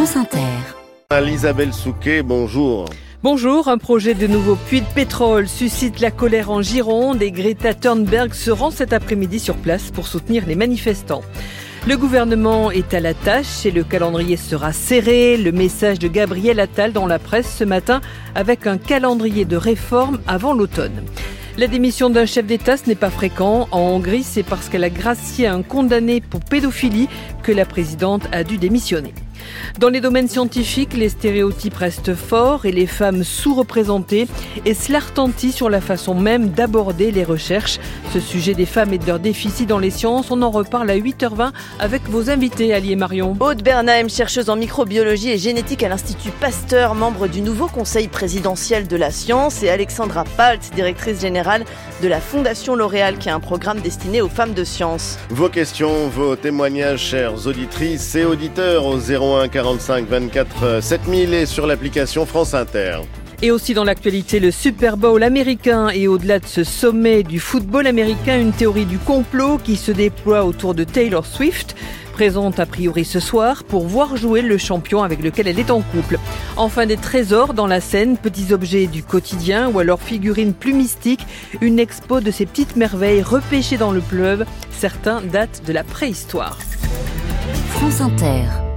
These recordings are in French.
France Inter. Isabelle Souquet, bonjour. Bonjour, un projet de nouveau puits de pétrole suscite la colère en Gironde et Greta Thunberg se rend cet après-midi sur place pour soutenir les manifestants. Le gouvernement est à la tâche et le calendrier sera serré. Le message de Gabriel Attal dans la presse ce matin avec un calendrier de réforme avant l'automne. La démission d'un chef d'État, ce n'est pas fréquent. En Hongrie, c'est parce qu'elle a gracié un condamné pour pédophilie que la présidente a dû démissionner. Dans les domaines scientifiques, les stéréotypes restent forts et les femmes sous-représentées, et cela retentit sur la façon même d'aborder les recherches. Ce sujet des femmes et de leurs déficits dans les sciences, on en reparle à 8h20 avec vos invités, Ali et Marion. Aude Bernheim, chercheuse en microbiologie et génétique à l'Institut Pasteur, membre du nouveau conseil présidentiel de la science, et Alexandra Palt, directrice générale de la Fondation L'Oréal, qui a un programme destiné aux femmes de science. Vos questions, vos témoignages, chères auditrices et auditeurs, au 01 45 24 7000 et sur l'application France Inter. Et aussi dans l'actualité, le Super Bowl américain et au-delà de ce sommet du football américain, une théorie du complot qui se déploie autour de Taylor Swift présente a priori ce soir pour voir jouer le champion avec lequel elle est en couple. Enfin des trésors dans la scène, petits objets du quotidien ou alors figurines plus mystiques, une expo de ces petites merveilles repêchées dans le fleuve. Certains datent de la préhistoire. France Inter.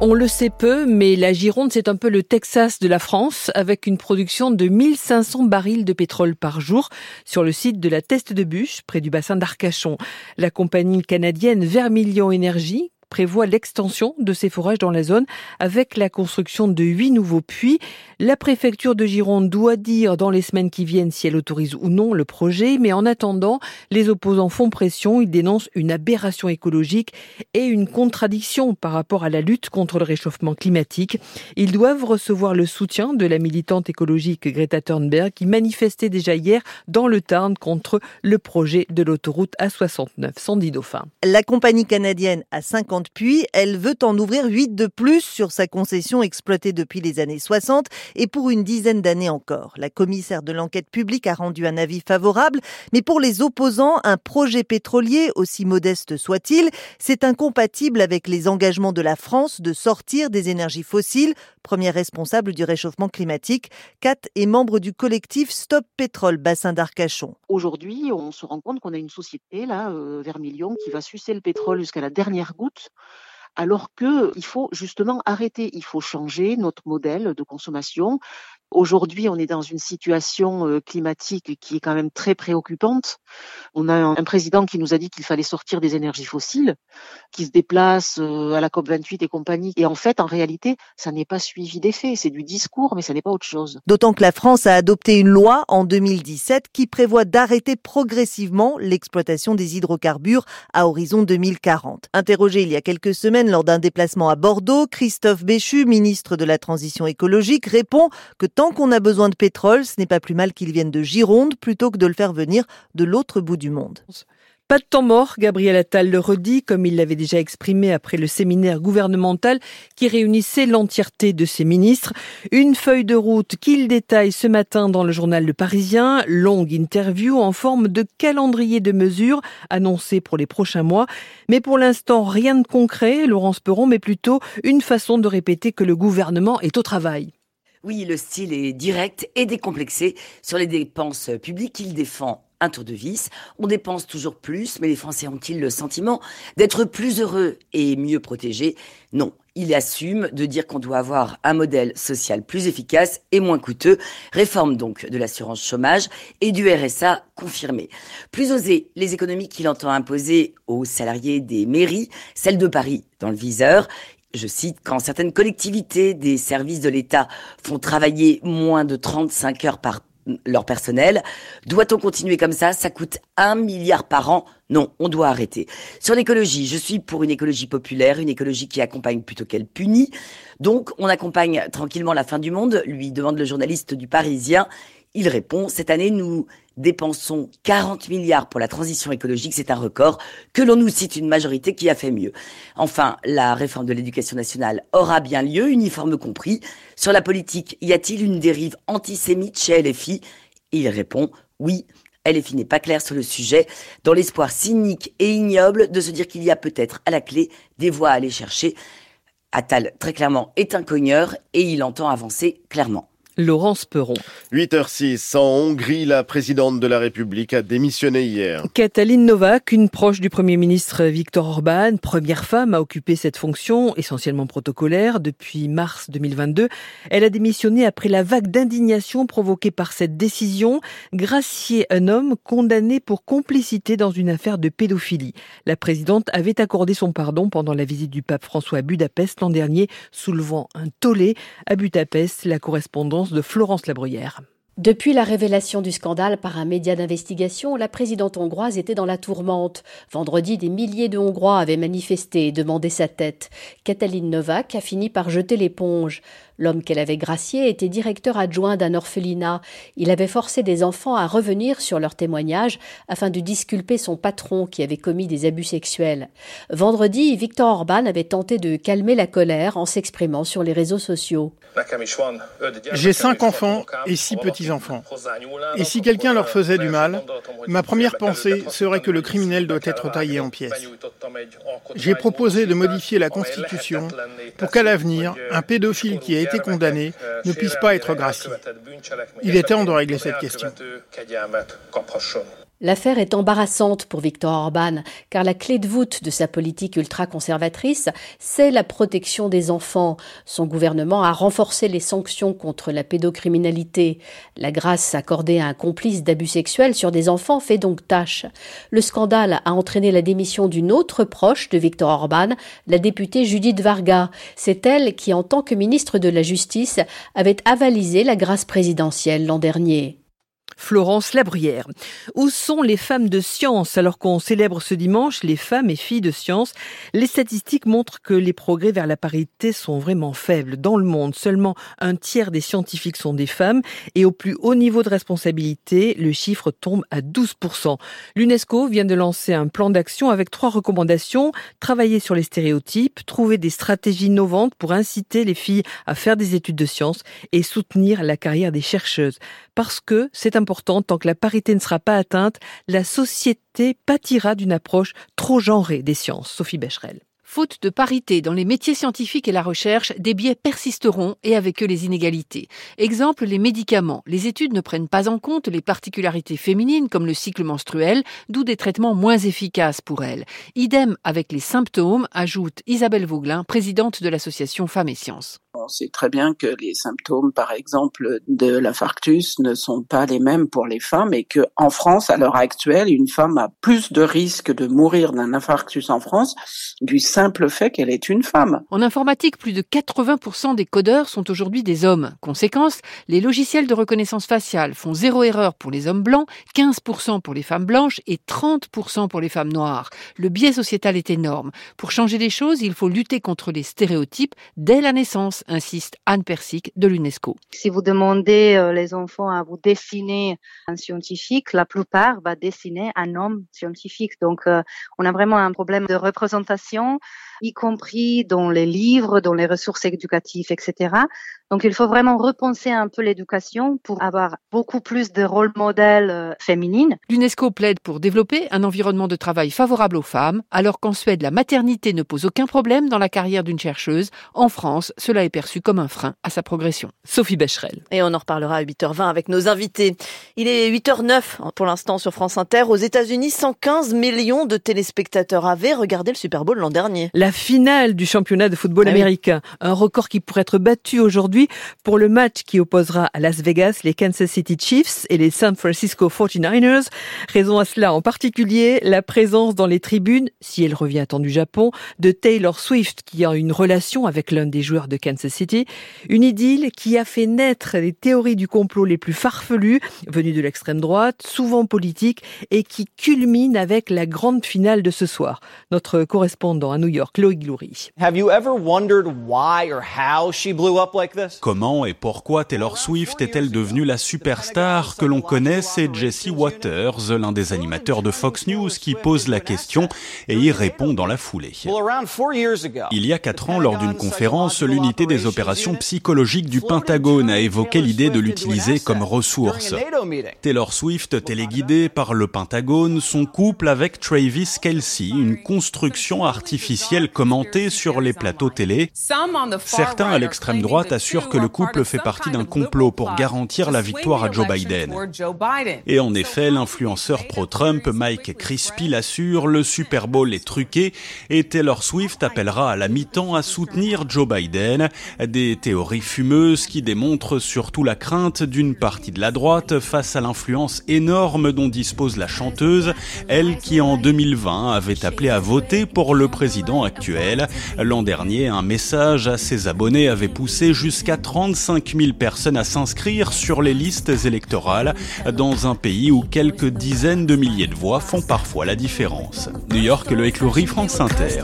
On le sait peu, mais la Gironde, c'est un peu le Texas de la France, avec une production de 1500 barils de pétrole par jour sur le site de la Teste de Bûche, près du bassin d'Arcachon. La compagnie canadienne Vermilion Énergie, prévoit l'extension de ces forages dans la zone avec la construction de huit nouveaux puits. La préfecture de Gironde doit dire dans les semaines qui viennent si elle autorise ou non le projet, mais en attendant, les opposants font pression, ils dénoncent une aberration écologique et une contradiction par rapport à la lutte contre le réchauffement climatique. Ils doivent recevoir le soutien de la militante écologique Greta Thunberg qui manifestait déjà hier dans le Tarn contre le projet de l'autoroute A69. Sandy Dauphin. La compagnie canadienne a 50 puis elle veut en ouvrir 8 de plus sur sa concession exploitée depuis les années 60 et pour une dizaine d'années encore. La commissaire de l'enquête publique a rendu un avis favorable, mais pour les opposants, un projet pétrolier, aussi modeste soit-il, c'est incompatible avec les engagements de la France de sortir des énergies fossiles, première responsable du réchauffement climatique. Kat est membre du collectif Stop Pétrole Bassin d'Arcachon. Aujourd'hui, on se rend compte qu'on a une société, là, euh, Vermilion, qui va sucer le pétrole jusqu'à la dernière goutte alors qu'il faut justement arrêter, il faut changer notre modèle de consommation. Aujourd'hui, on est dans une situation euh, climatique qui est quand même très préoccupante. On a un président qui nous a dit qu'il fallait sortir des énergies fossiles, qui se déplace euh, à la COP28 et compagnie. Et en fait, en réalité, ça n'est pas suivi d'effet. C'est du discours, mais ça n'est pas autre chose. D'autant que la France a adopté une loi en 2017 qui prévoit d'arrêter progressivement l'exploitation des hydrocarbures à horizon 2040. Interrogé il y a quelques semaines lors d'un déplacement à Bordeaux, Christophe Béchu, ministre de la Transition écologique, répond que Tant qu'on a besoin de pétrole, ce n'est pas plus mal qu'il vienne de Gironde plutôt que de le faire venir de l'autre bout du monde. Pas de temps mort, Gabriel Attal le redit, comme il l'avait déjà exprimé après le séminaire gouvernemental qui réunissait l'entièreté de ses ministres. Une feuille de route qu'il détaille ce matin dans le journal Le Parisien, longue interview en forme de calendrier de mesures annoncé pour les prochains mois. Mais pour l'instant, rien de concret, Laurence Perron, mais plutôt une façon de répéter que le gouvernement est au travail. Oui, le style est direct et décomplexé sur les dépenses publiques. Il défend un tour de vis. On dépense toujours plus, mais les Français ont-ils le sentiment d'être plus heureux et mieux protégés? Non, il assume de dire qu'on doit avoir un modèle social plus efficace et moins coûteux. Réforme donc de l'assurance chômage et du RSA confirmé. Plus osé, les économies qu'il entend imposer aux salariés des mairies, celles de Paris dans le viseur je cite, quand certaines collectivités des services de l'État font travailler moins de 35 heures par leur personnel. Doit-on continuer comme ça? Ça coûte un milliard par an. Non, on doit arrêter. Sur l'écologie, je suis pour une écologie populaire, une écologie qui accompagne plutôt qu'elle punit. Donc, on accompagne tranquillement la fin du monde, lui demande le journaliste du Parisien. Il répond, cette année, nous dépensons 40 milliards pour la transition écologique, c'est un record, que l'on nous cite une majorité qui a fait mieux. Enfin, la réforme de l'éducation nationale aura bien lieu, uniforme compris. Sur la politique, y a-t-il une dérive antisémite chez LFI Il répond, oui, LFI n'est pas clair sur le sujet, dans l'espoir cynique et ignoble de se dire qu'il y a peut-être à la clé des voies à aller chercher Attal, très clairement, est un cogneur et il entend avancer clairement. Laurence Perron. 8h06, en Hongrie, la présidente de la République a démissionné hier. Katalin Novak, une proche du Premier ministre Viktor Orban, première femme à occuper cette fonction, essentiellement protocolaire, depuis mars 2022. Elle a démissionné après la vague d'indignation provoquée par cette décision, gracier un homme condamné pour complicité dans une affaire de pédophilie. La présidente avait accordé son pardon pendant la visite du pape François à Budapest l'an dernier, soulevant un tollé. À Budapest, la correspondance de Florence Labruyère. Depuis la révélation du scandale par un média d'investigation, la présidente hongroise était dans la tourmente. Vendredi, des milliers de Hongrois avaient manifesté et demandé sa tête. Katalin Novak a fini par jeter l'éponge. L'homme qu'elle avait gracié était directeur adjoint d'un orphelinat. Il avait forcé des enfants à revenir sur leur témoignage afin de disculper son patron qui avait commis des abus sexuels. Vendredi, Victor Orban avait tenté de calmer la colère en s'exprimant sur les réseaux sociaux. J'ai cinq enfants et six petits-enfants. Et si quelqu'un leur faisait du mal, ma première pensée serait que le criminel doit être taillé en pièces. J'ai proposé de modifier la Constitution pour qu'à l'avenir, un pédophile qui a été condamné ne puisse pas être gracié. Il est temps de régler cette question. L'affaire est embarrassante pour Viktor Orban, car la clé de voûte de sa politique ultra-conservatrice, c'est la protection des enfants. Son gouvernement a renforcé les sanctions contre la pédocriminalité. La grâce accordée à un complice d'abus sexuels sur des enfants fait donc tâche. Le scandale a entraîné la démission d'une autre proche de Viktor Orban, la députée Judith Varga. C'est elle qui, en tant que ministre de la Justice, avait avalisé la grâce présidentielle l'an dernier. Florence Labruyère. Où sont les femmes de science alors qu'on célèbre ce dimanche les femmes et filles de science Les statistiques montrent que les progrès vers la parité sont vraiment faibles. Dans le monde, seulement un tiers des scientifiques sont des femmes et au plus haut niveau de responsabilité, le chiffre tombe à 12%. L'UNESCO vient de lancer un plan d'action avec trois recommandations. Travailler sur les stéréotypes, trouver des stratégies innovantes pour inciter les filles à faire des études de sciences et soutenir la carrière des chercheuses. Parce que c'est tant que la parité ne sera pas atteinte, la société pâtira d'une approche trop genrée des sciences. Sophie Becherel. Faute de parité dans les métiers scientifiques et la recherche, des biais persisteront et avec eux les inégalités. Exemple, les médicaments. Les études ne prennent pas en compte les particularités féminines comme le cycle menstruel, d'où des traitements moins efficaces pour elles. Idem avec les symptômes, ajoute Isabelle Vauglin, présidente de l'association Femmes et Sciences. On sait très bien que les symptômes, par exemple, de l'infarctus ne sont pas les mêmes pour les femmes et que, en France, à l'heure actuelle, une femme a plus de risques de mourir d'un infarctus en France du simple fait qu'elle est une femme. En informatique, plus de 80% des codeurs sont aujourd'hui des hommes. Conséquence, les logiciels de reconnaissance faciale font zéro erreur pour les hommes blancs, 15% pour les femmes blanches et 30% pour les femmes noires. Le biais sociétal est énorme. Pour changer les choses, il faut lutter contre les stéréotypes dès la naissance insiste Anne Persic de l'UNESCO. Si vous demandez euh, les enfants à vous dessiner un scientifique, la plupart va dessiner un homme scientifique. Donc, euh, on a vraiment un problème de représentation, y compris dans les livres, dans les ressources éducatives, etc. Donc il faut vraiment repenser un peu l'éducation pour avoir beaucoup plus de rôles modèles euh, féminines. L'UNESCO plaide pour développer un environnement de travail favorable aux femmes, alors qu'en Suède, la maternité ne pose aucun problème dans la carrière d'une chercheuse. En France, cela est perçu comme un frein à sa progression. Sophie Becherel. Et on en reparlera à 8h20 avec nos invités. Il est 8h09 pour l'instant sur France Inter. Aux États-Unis, 115 millions de téléspectateurs avaient regardé le Super Bowl l'an dernier. La finale du championnat de football ah américain. Un record qui pourrait être battu aujourd'hui pour le match qui opposera à Las Vegas les Kansas City Chiefs et les San Francisco 49ers. Raison à cela en particulier la présence dans les tribunes, si elle revient à temps du Japon, de Taylor Swift qui a une relation avec l'un des joueurs de Kansas City. Une idylle qui a fait naître les théories du complot les plus farfelues venues de l'extrême droite, souvent politiques et qui culmine avec la grande finale de ce soir. Notre correspondant à New York, Loïc Gloury. Have you ever wondered why or how she blew up like this? Comment et pourquoi Taylor Swift est-elle devenue la superstar que l'on connaît? C'est Jesse Waters, l'un des animateurs de Fox News, qui pose la question et y répond dans la foulée. Il y a quatre ans, lors d'une conférence, l'unité des opérations psychologiques du Pentagone a évoqué l'idée de l'utiliser comme ressource. Taylor Swift téléguidée par le Pentagone, son couple avec Travis Kelsey, une construction artificielle commentée sur les plateaux télé. Certains à l'extrême droite assurent que le couple fait partie d'un complot pour garantir la victoire à Joe Biden. Et en effet, l'influenceur pro-Trump Mike Crispy l'assure, le Super Bowl est truqué et Taylor Swift appellera à la mi-temps à soutenir Joe Biden. Des théories fumeuses qui démontrent surtout la crainte d'une partie de la droite face à l'influence énorme dont dispose la chanteuse, elle qui en 2020 avait appelé à voter pour le président actuel. L'an dernier, un message à ses abonnés avait poussé jusqu'à 35 000 personnes à s'inscrire sur les listes électorales dans un pays où quelques dizaines de milliers de voix font parfois la différence. New York, le éclourie France Inter.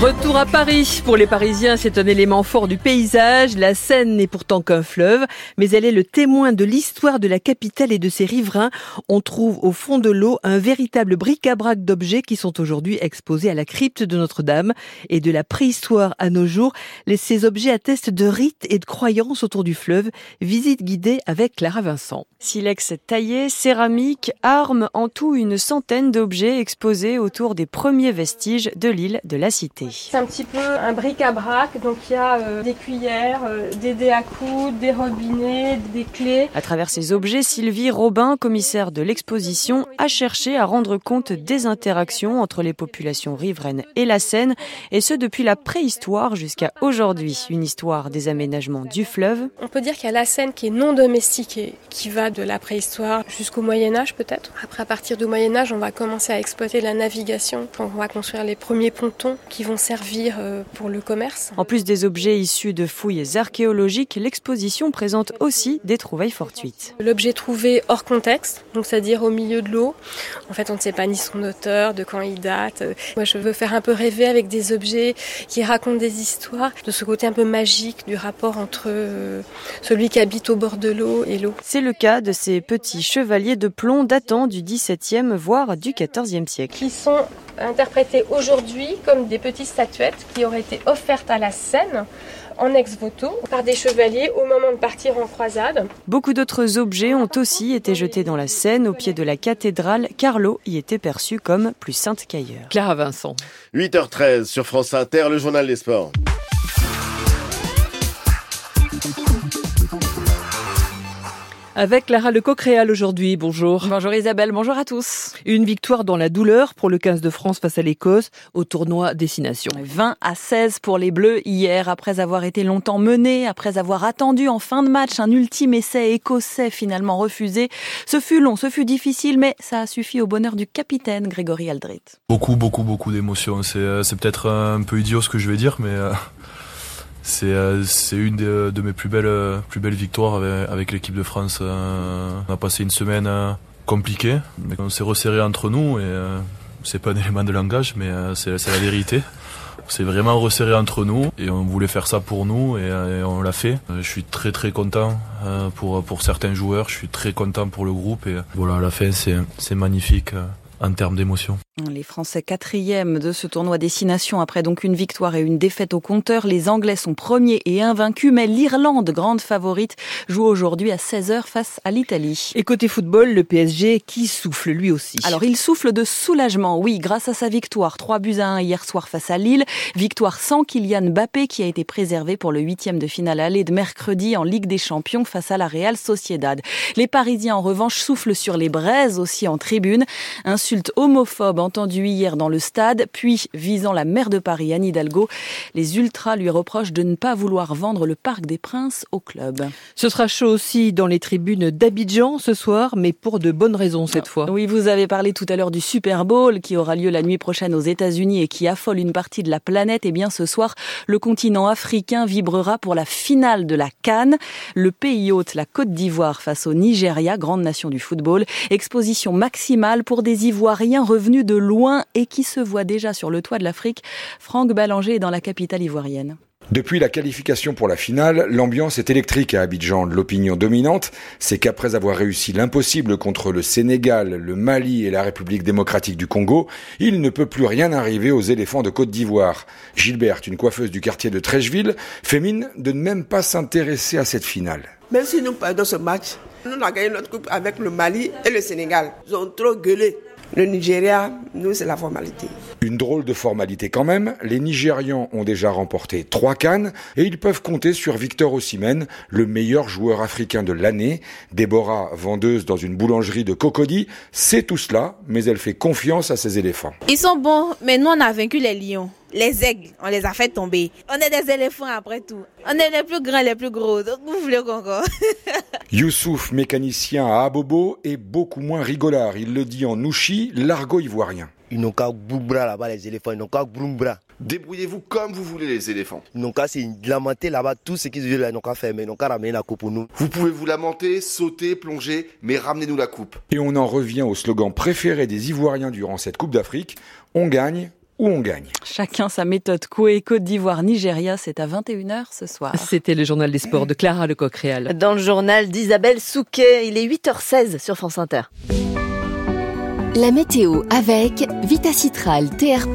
Retour à Paris. Pour les Parisiens, c'est un élément fort du paysage. La Seine n'est pourtant qu'un fleuve, mais elle est le témoin de l'histoire de la capitale et de ses riverains. On trouve au fond de l'eau un véritable bric-à-brac d'objets qui sont aujourd'hui exposés à la crypte de Notre-Dame. Et de la préhistoire à nos jours, ces objets attestent de rites et de croyances autour du fleuve. Visite guidée avec Clara Vincent. Silex taillé, céramique, armes, en tout une centaine d'objets exposés autour des premiers vestiges de l'île de la Cité. C'est un petit peu un bric-à-brac, donc il y a euh, des cuillères, euh, des dés à coudre, des robinets, des clés. À travers ces objets, Sylvie Robin, commissaire de l'exposition, a cherché à rendre compte des interactions entre les populations riveraines et la Seine, et ce depuis la préhistoire jusqu'à aujourd'hui. Une histoire des aménagements du fleuve. On peut dire qu'il y a la Seine qui est non domestiquée, qui va de la préhistoire jusqu'au Moyen Âge peut-être. Après, à partir du Moyen Âge, on va commencer à exploiter la navigation. On va construire les premiers pontons qui vont servir euh, pour le commerce. En plus des objets issus de fouilles archéologiques, l'exposition présente aussi des trouvailles fortuites. L'objet trouvé hors contexte, donc c'est-à-dire au milieu de l'eau. En fait, on ne sait pas ni son auteur, de quand il date. Moi, je veux faire un peu rêver avec des objets qui racontent des histoires, de ce côté un peu magique du rapport entre euh, celui qui habite au bord de l'eau et l'eau. C'est le cas de ces petits chevaliers de plomb datant du XVIIe voire du XIVe siècle. Qui sont interprétés aujourd'hui comme des petites statuettes qui auraient été offertes à la Seine en ex voto par des chevaliers au moment de partir en croisade. Beaucoup d'autres objets ont aussi été jetés dans la Seine au pied de la cathédrale car l'eau y était perçue comme plus sainte qu'ailleurs. Clara Vincent. 8h13 sur France Inter, le journal des sports. Avec Lara Le Coquréal aujourd'hui. Bonjour. Bonjour Isabelle, bonjour à tous. Une victoire dans la douleur pour le 15 de France face à l'Écosse au tournoi Destination. 20 à 16 pour les Bleus hier, après avoir été longtemps menés, après avoir attendu en fin de match un ultime essai écossais finalement refusé. Ce fut long, ce fut difficile, mais ça a suffi au bonheur du capitaine Grégory Aldrit. Beaucoup, beaucoup, beaucoup d'émotions. C'est, euh, peut-être un peu idiot ce que je vais dire, mais... Euh, c'est une de, mes plus belles, plus belles victoires avec, l'équipe de France. Euh, on a passé une semaine euh, compliquée, mais on s'est resserré entre nous et c'est pas un élément de langage, mais c'est la vérité. On s'est vraiment resserré entre nous et on voulait faire ça pour nous et, on l'a fait. Je suis très très content pour, pour certains joueurs, je suis très content pour le groupe et voilà, à la fin c'est magnifique en termes d'émotion. Les Français quatrième de ce tournoi Destination après donc une victoire et une défaite au compteur. Les Anglais sont premiers et invaincus, mais l'Irlande, grande favorite, joue aujourd'hui à 16h face à l'Italie. Et côté football, le PSG qui souffle lui aussi. Alors il souffle de soulagement, oui, grâce à sa victoire 3 buts à 1 hier soir face à Lille. Victoire sans Kylian Mbappé qui a été préservé pour le huitième de finale aller de mercredi en Ligue des Champions face à la Real Sociedad. Les Parisiens en revanche soufflent sur les braises aussi en tribune. Insulte homophobe entendu hier dans le stade, puis visant la maire de Paris, Anne Hidalgo, les ultras lui reprochent de ne pas vouloir vendre le Parc des Princes au club. Ce sera chaud aussi dans les tribunes d'Abidjan ce soir, mais pour de bonnes raisons cette fois. Oui, vous avez parlé tout à l'heure du Super Bowl qui aura lieu la nuit prochaine aux États-Unis et qui affole une partie de la planète. Et eh bien ce soir, le continent africain vibrera pour la finale de la Cannes. Le pays hôte, la Côte d'Ivoire face au Nigeria, grande nation du football. Exposition maximale pour des Ivoiriens revenus de loin et qui se voit déjà sur le toit de l'Afrique. Franck Ballanger est dans la capitale ivoirienne. Depuis la qualification pour la finale, l'ambiance est électrique à Abidjan. L'opinion dominante, c'est qu'après avoir réussi l'impossible contre le Sénégal, le Mali et la République démocratique du Congo, il ne peut plus rien arriver aux éléphants de Côte d'Ivoire. Gilberte, une coiffeuse du quartier de Trècheville, fait mine de ne même pas s'intéresser à cette finale. Même si nous perdons ce match, nous avons gagné notre coupe avec le Mali et le Sénégal. Ils ont trop gueulé. Le Nigeria, nous, c'est la formalité. Une drôle de formalité quand même. Les Nigérians ont déjà remporté trois cannes et ils peuvent compter sur Victor Osimhen, le meilleur joueur africain de l'année. Déborah, vendeuse dans une boulangerie de Cocody, sait tout cela, mais elle fait confiance à ses éléphants. Ils sont bons, mais nous, on a vaincu les lions les aigles, on les a fait tomber. On est des éléphants après tout. On est les plus grands, les plus gros. Donc vous voulez encore? Youssouf, mécanicien à Abobo, est beaucoup moins rigolard. Il le dit en nouchi, l'argot ivoirien. Ils n'ont qu'à boumbra là-bas, les éléphants. Ils n'ont qu'à broumbra. Débrouillez-vous comme vous voulez, les éléphants. Ils n'ont qu'à se lamenter là-bas. Tout ce qu'ils veulent, ils n'ont qu'à faire. Mais ils n'ont qu'à ramener la coupe pour nous. Vous pouvez vous lamenter, sauter, plonger, mais ramenez-nous la coupe. Et on en revient au slogan préféré des Ivoiriens durant cette Coupe d'Afrique. On gagne où on gagne. Chacun sa méthode. Coué, Côte d'Ivoire, Nigeria, c'est à 21h ce soir. C'était le journal des sports de Clara Lecoq-Réal. Dans le journal d'Isabelle Souquet, il est 8h16 sur France Inter. La météo avec Vitacitral TR+,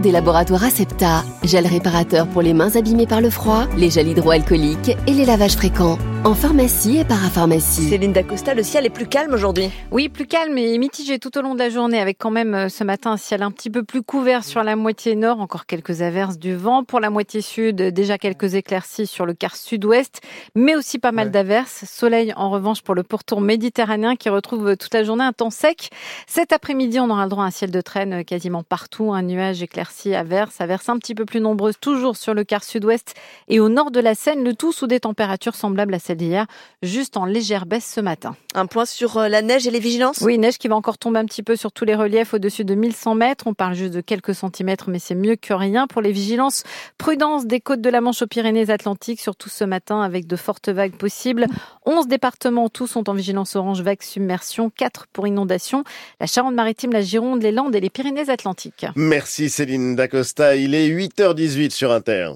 des laboratoires Acepta, gel réparateur pour les mains abîmées par le froid, les gels hydroalcooliques et les lavages fréquents. En pharmacie et parapharmacie. Céline Dacosta, le ciel est plus calme aujourd'hui. Oui, plus calme et mitigé tout au long de la journée, avec quand même euh, ce matin un ciel un petit peu plus couvert sur la moitié nord, encore quelques averses du vent. Pour la moitié sud, déjà quelques éclaircies sur le quart sud-ouest, mais aussi pas mal d'averses. Soleil en revanche pour le pourtour méditerranéen qui retrouve toute la journée un temps sec. Cet après-midi, on aura le droit à un ciel de traîne quasiment partout, un nuage éclairci, averses, averses un petit peu plus nombreuses toujours sur le quart sud-ouest et au nord de la Seine, le tout sous des températures semblables à celles d'hier, juste en légère baisse ce matin. Un point sur euh, la neige et les vigilances? Oui, neige qui va encore tomber un petit peu sur tous les reliefs au-dessus de 1100 mètres. On parle juste de quelques centimètres, mais c'est mieux que rien. Pour les vigilances, prudence des côtes de la Manche aux Pyrénées-Atlantiques, surtout ce matin avec de fortes vagues possibles. 11 départements tous sont en vigilance orange vague submersion, 4 pour inondation. La Charente-Maritime, la Gironde, les Landes et les Pyrénées-Atlantiques. Merci Céline Dacosta. Il est 8h18 sur Inter.